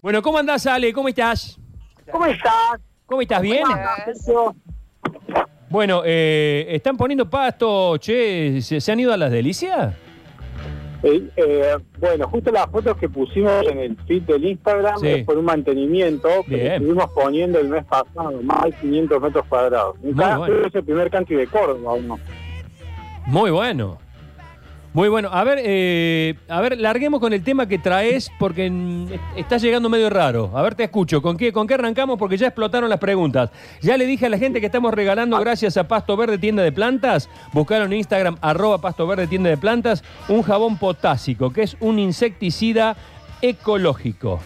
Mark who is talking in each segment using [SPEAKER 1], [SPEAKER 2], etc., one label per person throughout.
[SPEAKER 1] Bueno, ¿cómo andás, Ale? ¿Cómo estás?
[SPEAKER 2] ¿Cómo estás?
[SPEAKER 1] ¿Cómo estás? ¿Bien? Bueno, eh, ¿están poniendo pasto, che? ¿Se, se han ido a las delicias?
[SPEAKER 2] Eh, eh, bueno, justo las fotos que pusimos en el feed del Instagram
[SPEAKER 1] Sí.
[SPEAKER 2] es por un mantenimiento que
[SPEAKER 1] Bien.
[SPEAKER 2] estuvimos poniendo el mes pasado, más de 500 metros cuadrados.
[SPEAKER 1] Bueno.
[SPEAKER 2] Es el primer country de Córdoba, uno.
[SPEAKER 1] Muy bueno. Muy bueno. A ver, eh, a ver, larguemos con el tema que traes porque está llegando medio raro. A ver, te escucho. ¿Con qué, ¿Con qué arrancamos? Porque ya explotaron las preguntas. Ya le dije a la gente que estamos regalando, gracias a Pasto Verde Tienda de Plantas, buscaron en Instagram, arroba Pasto Verde Tienda de Plantas, un jabón potásico, que es un insecticida ecológico.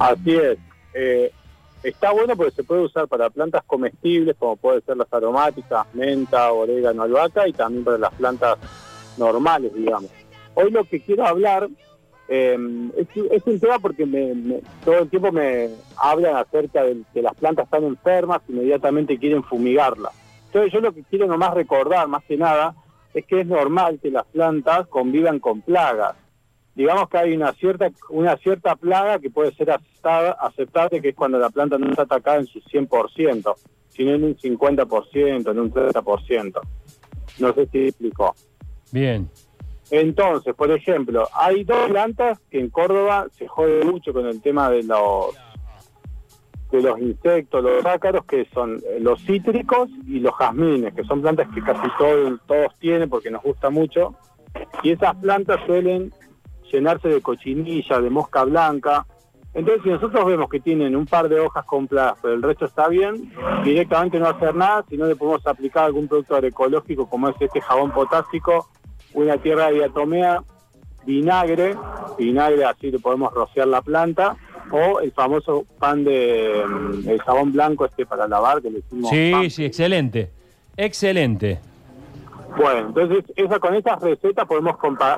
[SPEAKER 2] Así es. Eh, está bueno porque se puede usar para plantas comestibles, como puede ser las aromáticas, menta, orégano, albahaca, y también para las plantas normales, digamos. Hoy lo que quiero hablar eh, es, un tema porque todo el tiempo me hablan acerca de que las plantas están enfermas, inmediatamente quieren fumigarlas. Entonces yo lo que quiero nomás recordar, más que nada, es que es normal que las plantas convivan con plagas digamos que hay una cierta una cierta plaga que puede ser aceptada, aceptable, que es cuando la planta no está atacada en su 100%, sino en un 50%, en un 30%. No sé si explicó.
[SPEAKER 1] Bien.
[SPEAKER 2] Entonces, por ejemplo, hay dos plantas que en Córdoba se jode mucho con el tema de los de los insectos, los ácaros, que son los cítricos y los jazmines, que son plantas que casi todo- todos tienen porque nos gusta mucho. Y esas plantas suelen llenarse de cochinilla, de mosca blanca. Entonces, si nosotros vemos que tienen un par de hojas con plagas, pero el resto está bien, directamente no hacer nada, si no le podemos aplicar algún producto agroecológico como es este jabón potásico, una tierra de diatomea, vinagre, vinagre así le podemos rociar la planta, o el famoso pan de mm, el jabón blanco este para lavar que le decimos
[SPEAKER 1] Sí,
[SPEAKER 2] pan.
[SPEAKER 1] sí, excelente. Excelente.
[SPEAKER 2] Bueno, entonces esa, con estas recetas podemos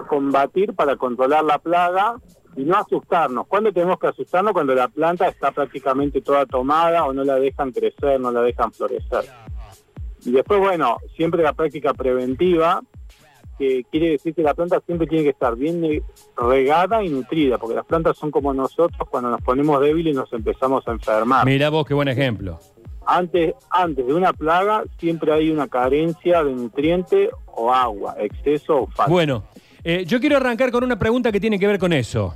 [SPEAKER 2] combatir para controlar la plaga y no asustarnos. ¿Cuándo tenemos que asustarnos? Cuando la planta está prácticamente toda tomada o no la dejan crecer, no la dejan florecer. Y después, bueno, siempre la práctica preventiva, que quiere decir que la planta siempre tiene que estar bien eh, regada y nutrida, porque las plantas son como nosotros, cuando nos ponemos débiles nos empezamos a enfermar
[SPEAKER 1] Mira vos, qué buen ejemplo.
[SPEAKER 2] Antes, antes de una plaga siempre hay una carencia de nutriente o agua, exceso o falta.
[SPEAKER 1] Bueno, eh, yo quiero arrancar con una pregunta que tiene que ver con eso.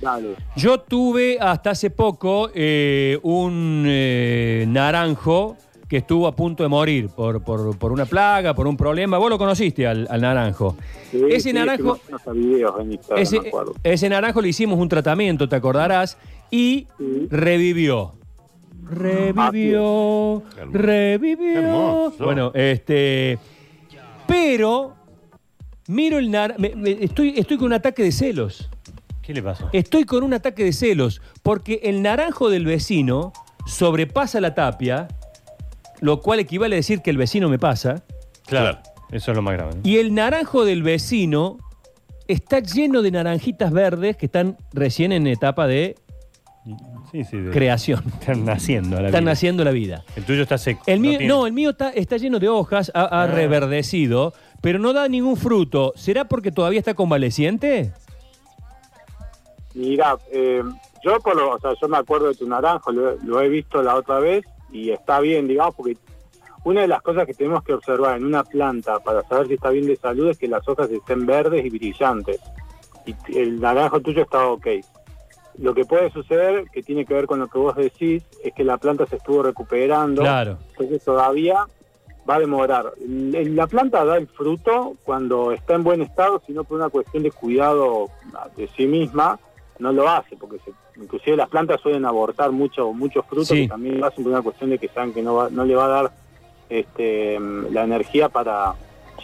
[SPEAKER 2] Dale.
[SPEAKER 1] Yo tuve hasta hace poco eh, un eh, naranjo que estuvo a punto de morir por, por, por una plaga, por un problema. Vos lo conociste al, al naranjo.
[SPEAKER 2] Sí,
[SPEAKER 1] ese
[SPEAKER 2] sí,
[SPEAKER 1] naranjo, ese, naranjo le hicimos un tratamiento, te acordarás, y
[SPEAKER 2] Sí.
[SPEAKER 1] revivió. Revivió, revivió.
[SPEAKER 3] Hermoso.
[SPEAKER 1] Bueno, este. Pero, miro el naranjo. Estoy, estoy con un ataque de celos.
[SPEAKER 3] ¿Qué le pasó?
[SPEAKER 1] Estoy con un ataque de celos, porque el naranjo del vecino sobrepasa la tapia, lo cual equivale a decir que el vecino me pasa,
[SPEAKER 3] Claro, eso es lo más grave. ¿no?
[SPEAKER 1] y el naranjo del vecino está lleno de naranjitas verdes que están recién en etapa de
[SPEAKER 3] Sí, sí. de-
[SPEAKER 1] creación,
[SPEAKER 3] Están naciendo. a la
[SPEAKER 1] están
[SPEAKER 3] vida.
[SPEAKER 1] naciendo la vida.
[SPEAKER 3] El tuyo está seco.
[SPEAKER 1] El mío,
[SPEAKER 3] tiene-
[SPEAKER 1] no, el mío está, está lleno de hojas, ha, ha
[SPEAKER 3] Ah.
[SPEAKER 1] reverdecido, pero no da ningún fruto. ¿Será porque todavía está convaleciente?
[SPEAKER 2] Mira, eh, yo por lo, o sea, yo me acuerdo de tu naranjo, lo, lo he visto la otra vez y está bien, digamos, porque una de las cosas que tenemos que observar en una planta para saber si está bien de salud es que las hojas estén verdes y brillantes. Y t- el naranjo tuyo está ok. Lo que puede suceder, que tiene que ver con lo que vos decís, es que la planta se estuvo recuperando.
[SPEAKER 1] Claro.
[SPEAKER 2] Entonces todavía va a demorar. La planta da el fruto cuando está en buen estado, sino por una cuestión de cuidado de sí misma, no lo hace, porque se- inclusive las plantas suelen abortar mucho, muchos frutos
[SPEAKER 1] Sí.
[SPEAKER 2] que también lo hacen por una cuestión de que saben que no, va- no le va a dar este, la energía para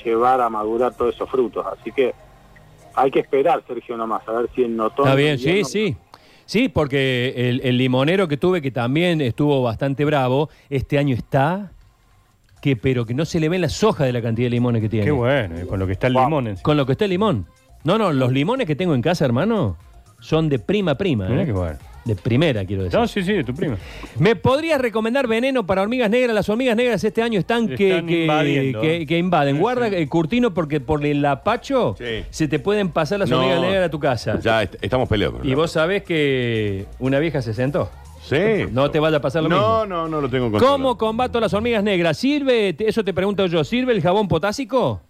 [SPEAKER 2] llevar a madurar todos esos frutos. Así que hay que esperar, Sergio, nomás, a ver si en otoño...
[SPEAKER 1] Está bien, sí, sí. Sí, porque el, el limonero que tuve, que también estuvo bastante bravo, este año está que pero que no se le ven las hojas de la cantidad de limones que tiene.
[SPEAKER 3] Qué bueno, y con lo que está el
[SPEAKER 2] Wow.
[SPEAKER 3] limón encima.
[SPEAKER 1] Con lo que está el limón. No, no, los limones que tengo en casa, hermano, son de prima prima.
[SPEAKER 3] Mirá
[SPEAKER 1] ¿eh?
[SPEAKER 3] qué bueno.
[SPEAKER 1] De primera, quiero decir.
[SPEAKER 3] No, sí, sí, de tu prima.
[SPEAKER 1] ¿Me podrías recomendar veneno para hormigas negras? Las hormigas negras este año están, que,
[SPEAKER 3] Están
[SPEAKER 1] que-
[SPEAKER 3] invadiendo.
[SPEAKER 1] que- que invaden.
[SPEAKER 3] Sí,
[SPEAKER 1] Guarda,
[SPEAKER 3] sí.
[SPEAKER 1] eh, Curtino, porque por el apacho
[SPEAKER 4] Sí.
[SPEAKER 1] se te pueden pasar las
[SPEAKER 4] No.
[SPEAKER 1] hormigas negras a tu casa.
[SPEAKER 4] Ya est- estamos peleados.
[SPEAKER 1] Y vos sabés que una vieja se sentó.
[SPEAKER 4] Sí.
[SPEAKER 1] No te vaya a pasar lo
[SPEAKER 4] no,
[SPEAKER 1] mismo.
[SPEAKER 4] No, no, lo tengo controlado.
[SPEAKER 1] ¿Cómo combato las hormigas negras? ¿Sirve, eso te pregunto yo, ¿sirve el jabón potásico?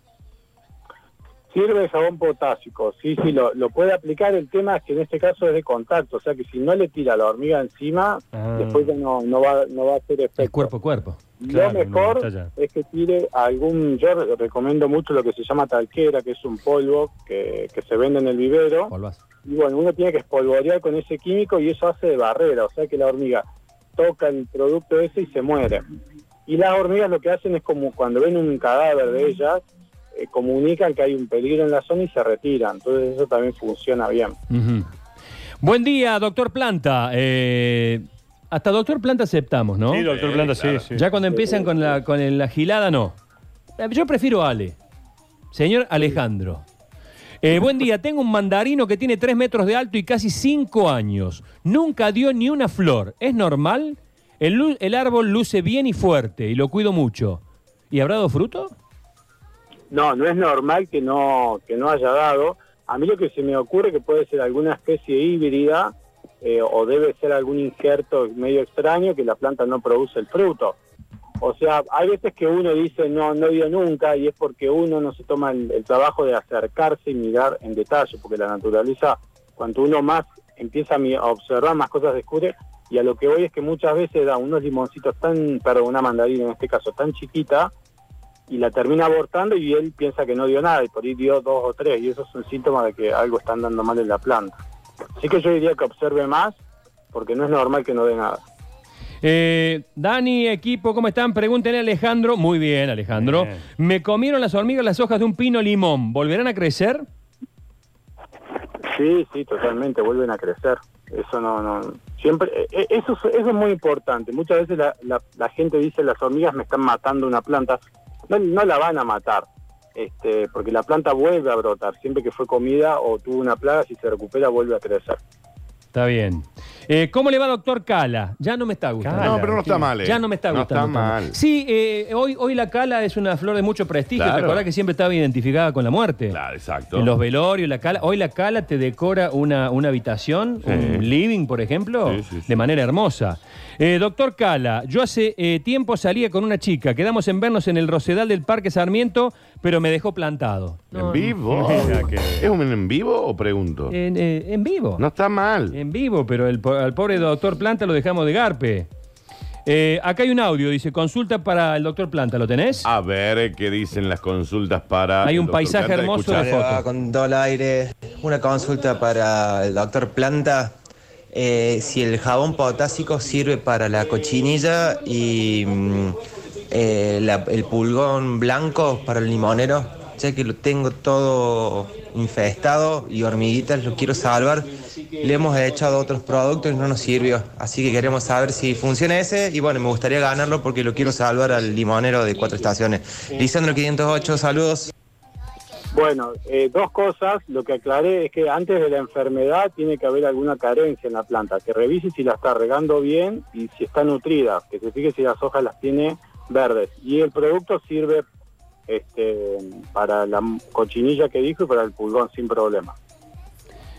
[SPEAKER 2] Sirve jabón potásico, sí, sí, lo, lo puede aplicar. El tema es que en este caso es de contacto, o sea que si no le tira la hormiga encima,
[SPEAKER 3] Ah.
[SPEAKER 2] después ya no, no, va, no va a hacer efecto.
[SPEAKER 1] El cuerpo a cuerpo.
[SPEAKER 3] Claro,
[SPEAKER 2] lo mejor
[SPEAKER 3] no,
[SPEAKER 2] es que tire algún, yo re- recomiendo mucho lo que se llama talquera, que es un polvo que, que se vende en el vivero.
[SPEAKER 1] Polvas.
[SPEAKER 2] Y bueno, uno tiene que espolvorear con ese químico y eso hace de barrera, o sea que la hormiga toca el producto ese y se muere. Y las hormigas lo que hacen es como cuando ven un cadáver de ellas, eh, comunican que hay un peligro en la zona y se retiran. Entonces eso también funciona bien.
[SPEAKER 1] Buen día, doctor Planta. Eh, hasta doctor Planta aceptamos, ¿no?
[SPEAKER 3] Sí, doctor
[SPEAKER 4] Sí,
[SPEAKER 3] Planta,
[SPEAKER 4] claro.
[SPEAKER 3] sí, sí.
[SPEAKER 1] Ya cuando empiezan con la, con el- la gilada, no. Eh, Yo prefiero Ale. Señor Alejandro. Eh, buen día, tengo un mandarino que tiene 3 metros de alto y casi 5 años. Nunca dio ni una flor. ¿Es normal? El, el árbol luce bien y fuerte y lo cuido mucho. ¿Y habrá dado fruto?
[SPEAKER 2] No, no es normal que no, que no haya dado. A mí lo que se me ocurre que puede ser alguna especie híbrida eh, o debe ser algún injerto medio extraño que la planta no produce el fruto. O sea, hay veces que uno dice no, no dio nunca y es porque uno no se toma el, trabajo de acercarse y mirar en detalle, porque la naturaleza, cuanto uno más empieza a observar, más cosas descubre. Y a lo que voy es que muchas veces da unos limoncitos tan, perdón, una mandarina en este caso, tan chiquita, y la termina abortando y él piensa que no dio nada y por ahí dio dos o tres y eso es un síntoma de que algo está andando mal en la planta. Así que yo diría que observe más porque no es normal que no dé nada.
[SPEAKER 1] Eh, Dani, equipo, ¿cómo están? Pregúntenle a Alejandro. Muy bien, Alejandro.
[SPEAKER 3] Bien.
[SPEAKER 1] Me comieron las hormigas las hojas de un pino limón. ¿Volverán a crecer?
[SPEAKER 2] Sí, sí, totalmente, vuelven a crecer. Eso no, no, siempre, eh, eh, eso, es- eso es muy importante. Muchas veces la, la- la gente dice las hormigas me están matando una planta. No, la van a matar, este, porque la planta vuelve a brotar. Siempre que fue comida o tuvo una plaga, si se recupera, vuelve a crecer.
[SPEAKER 1] Está bien. Eh, ¿Cómo le va, doctor Cala? Ya no me está gustando.
[SPEAKER 3] Cala.
[SPEAKER 4] No, pero no está mal. eh.
[SPEAKER 1] Ya no me está gustando.
[SPEAKER 4] No está
[SPEAKER 1] tanto.
[SPEAKER 4] mal.
[SPEAKER 1] Sí, eh, hoy, hoy la cala es una flor de mucho prestigio.
[SPEAKER 4] Claro.
[SPEAKER 1] ¿Te acordás que siempre estaba identificada con la muerte?
[SPEAKER 4] Claro, exacto.
[SPEAKER 1] En los velorios, la cala. Hoy la cala te decora una, una habitación,
[SPEAKER 4] Sí.
[SPEAKER 1] un living, por ejemplo,
[SPEAKER 4] Sí, sí, sí.
[SPEAKER 1] de manera hermosa. Eh, doctor Cala, yo hace eh, tiempo salía con una chica. Quedamos en vernos en el Rosedal del Parque Sarmiento, pero me dejó plantado. No,
[SPEAKER 4] ¿En vivo?
[SPEAKER 3] Mira que-
[SPEAKER 4] ¿Es un en vivo o pregunto?
[SPEAKER 1] En, eh, en vivo.
[SPEAKER 4] No está mal.
[SPEAKER 1] En vivo, pero el, al pobre doctor Planta lo dejamos de garpe. Eh, acá hay un audio, dice, consulta para el doctor Planta, ¿lo tenés?
[SPEAKER 4] A ver qué dicen las consultas para.
[SPEAKER 1] Hay un paisaje
[SPEAKER 4] Planta.
[SPEAKER 1] hermoso de
[SPEAKER 5] ¿Cómo le va?
[SPEAKER 1] foto.
[SPEAKER 5] Con todo el aire. Una consulta para el doctor Planta. Eh, si el jabón potásico sirve para la cochinilla y mm, eh, la- el pulgón blanco para el limonero, ya que lo tengo todo infestado y hormiguitas, lo quiero salvar. Le hemos echado otros productos y no nos sirvió. Así que queremos saber si funciona ese y bueno, me gustaría ganarlo porque lo quiero salvar al limonero de cuatro estaciones. Lisandro 508, saludos.
[SPEAKER 2] Bueno, eh, dos cosas. Lo que aclaré es que antes de la enfermedad tiene que haber alguna carencia en la planta. Que revise si la está regando bien y si está nutrida. Que se fije si las hojas las tiene verdes. Y el producto sirve este, para la cochinilla que dijo y para el pulgón sin problema.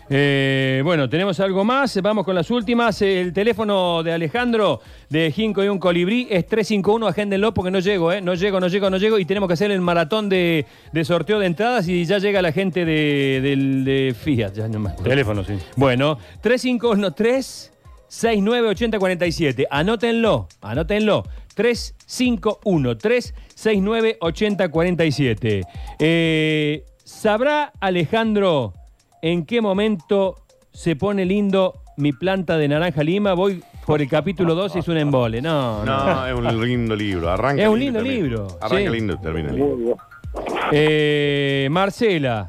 [SPEAKER 1] Eh, bueno, tenemos algo más, vamos con las últimas. El teléfono de Alejandro de Jinco y un colibrí es 351, agéndenlo porque no llego, ¿eh? No llego, no llego, no llego y tenemos que hacer el maratón de, de sorteo de entradas y ya llega la gente de, del- de Fiat. Ya no me acuerdo.
[SPEAKER 3] Teléfono, sí.
[SPEAKER 1] Bueno, 3513 698047. Anótenlo, anótenlo. 3513 698047. Eh, ¿Sabrá Alejandro en qué momento se pone lindo mi planta de naranja lima? Voy por el capítulo 2 y es un embole. No, no.
[SPEAKER 4] No, es un lindo libro. Arranca
[SPEAKER 1] Es un
[SPEAKER 4] lindo
[SPEAKER 1] libro,
[SPEAKER 4] Arranca
[SPEAKER 1] sí.
[SPEAKER 4] lindo y termina lindo.
[SPEAKER 1] Eh, Marcela,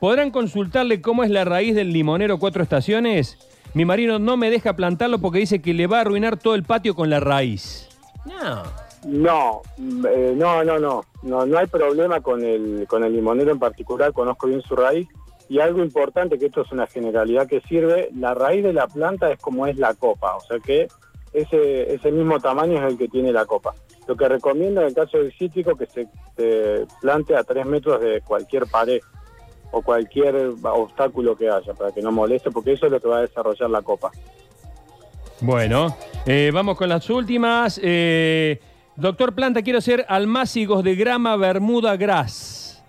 [SPEAKER 1] ¿podrán consultarle cómo es la raíz del limonero cuatro estaciones? Mi marido no me deja plantarlo porque dice que le va a arruinar todo el patio con la raíz. No.
[SPEAKER 2] No, mm, eh, no, no, no, no, no hay problema con el, con el limonero en particular, conozco bien su raíz. Y algo importante, que esto es una generalidad que sirve, la raíz de la planta es como es la copa, o sea que ese, ese mismo tamaño es el que tiene la copa. Lo que recomiendo en el caso del cítrico que se, se plante a 3 metros de cualquier pared o cualquier obstáculo que haya para que no moleste, porque eso es lo que va a desarrollar la copa.
[SPEAKER 1] Bueno, eh, vamos con las últimas. Eh, doctor Planta, quiero ser almácigos de grama Bermuda Gras.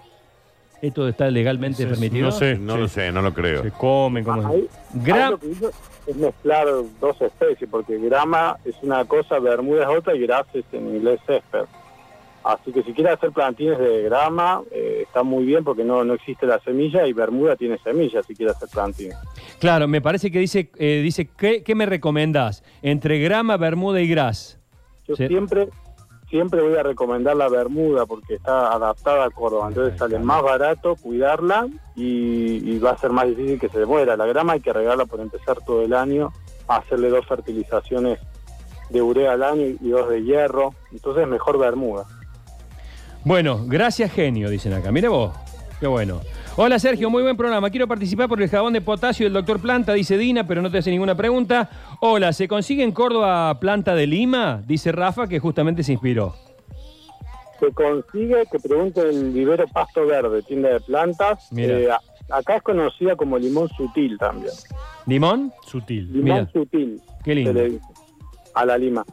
[SPEAKER 1] ¿Esto está legalmente permitido?
[SPEAKER 3] no sé.
[SPEAKER 4] No lo sé, no lo creo.
[SPEAKER 3] Se comen como...
[SPEAKER 2] Ahí,
[SPEAKER 1] Gra-
[SPEAKER 2] ahí lo que hizo es mezclar dos especies, porque grama es una cosa, bermuda es otra y gras es en inglés césped. Así que si quieres hacer plantines de grama, eh, está muy bien porque no, no existe la semilla y bermuda tiene semilla si quieres hacer plantines.
[SPEAKER 1] Claro, me parece que dice, eh, dice ¿qué, ¿qué me recomendás? Entre grama, bermuda y gras.
[SPEAKER 2] Yo
[SPEAKER 1] Sí.
[SPEAKER 2] siempre siempre voy a recomendar la bermuda porque está adaptada a Córdoba, entonces sale más barato cuidarla y, y va a ser más difícil que se muera. La grama hay que regarla por empezar todo el año, hacerle dos fertilizaciones de urea al año y dos de hierro, entonces mejor bermuda.
[SPEAKER 1] Bueno, gracias genio, dicen acá. Mire vos, qué bueno. Hola Sergio, muy buen programa. Quiero participar por el jabón de potasio del doctor Planta, dice Dina, pero no te hace ninguna pregunta. Hola, ¿se consigue en Córdoba planta de Lima? Dice Rafa, que justamente se inspiró.
[SPEAKER 2] Se consigue que pregunte el vivero Pasto Verde, tienda de plantas.
[SPEAKER 1] Mira.
[SPEAKER 2] Eh, acá es conocida como limón sutil también.
[SPEAKER 1] ¿Limón?
[SPEAKER 3] Sutil.
[SPEAKER 2] Limón
[SPEAKER 1] Mira.
[SPEAKER 2] sutil.
[SPEAKER 1] Qué lindo.
[SPEAKER 2] se le dice, a la lima.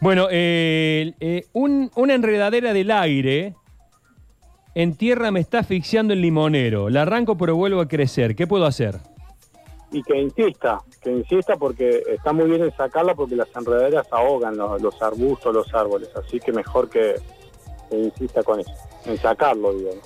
[SPEAKER 1] Bueno, eh, eh, un- una enredadera del aire en tierra me está asfixiando el limonero. La arranco pero vuelvo a crecer. ¿Qué puedo hacer?
[SPEAKER 2] y que insista, que insista porque está muy bien en sacarla porque las enredaderas ahogan los, arbustos, los árboles, así que mejor que, que insista con eso, en sacarlo, digamos.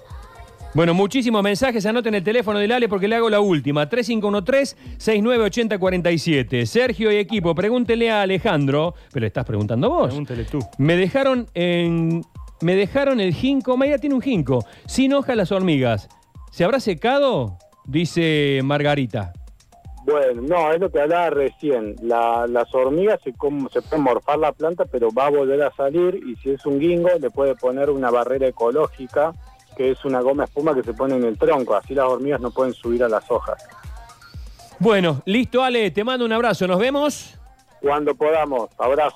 [SPEAKER 1] Bueno, muchísimos mensajes. Anoten el teléfono del Ale porque le hago la última. 3513-698047. Sergio y equipo, pregúntenle a Alejandro, pero le estás preguntando vos.
[SPEAKER 3] Pregúntale tú.
[SPEAKER 1] Me dejaron en. Me dejaron el ginkgo. Maya tiene un ginkgo. Sin hojas las hormigas. ¿Se habrá secado? Dice Margarita.
[SPEAKER 2] Bueno, no, es lo que hablaba recién, la- las hormigas se, com- se pueden morfar la planta, pero va a volver a salir y si es un guingo le puede poner una barrera ecológica, que es una goma espuma que se pone en el tronco, así las hormigas no pueden subir a las hojas.
[SPEAKER 1] Bueno, listo, Ale. Te mando un abrazo. Nos vemos.
[SPEAKER 2] Cuando podamos, abrazo.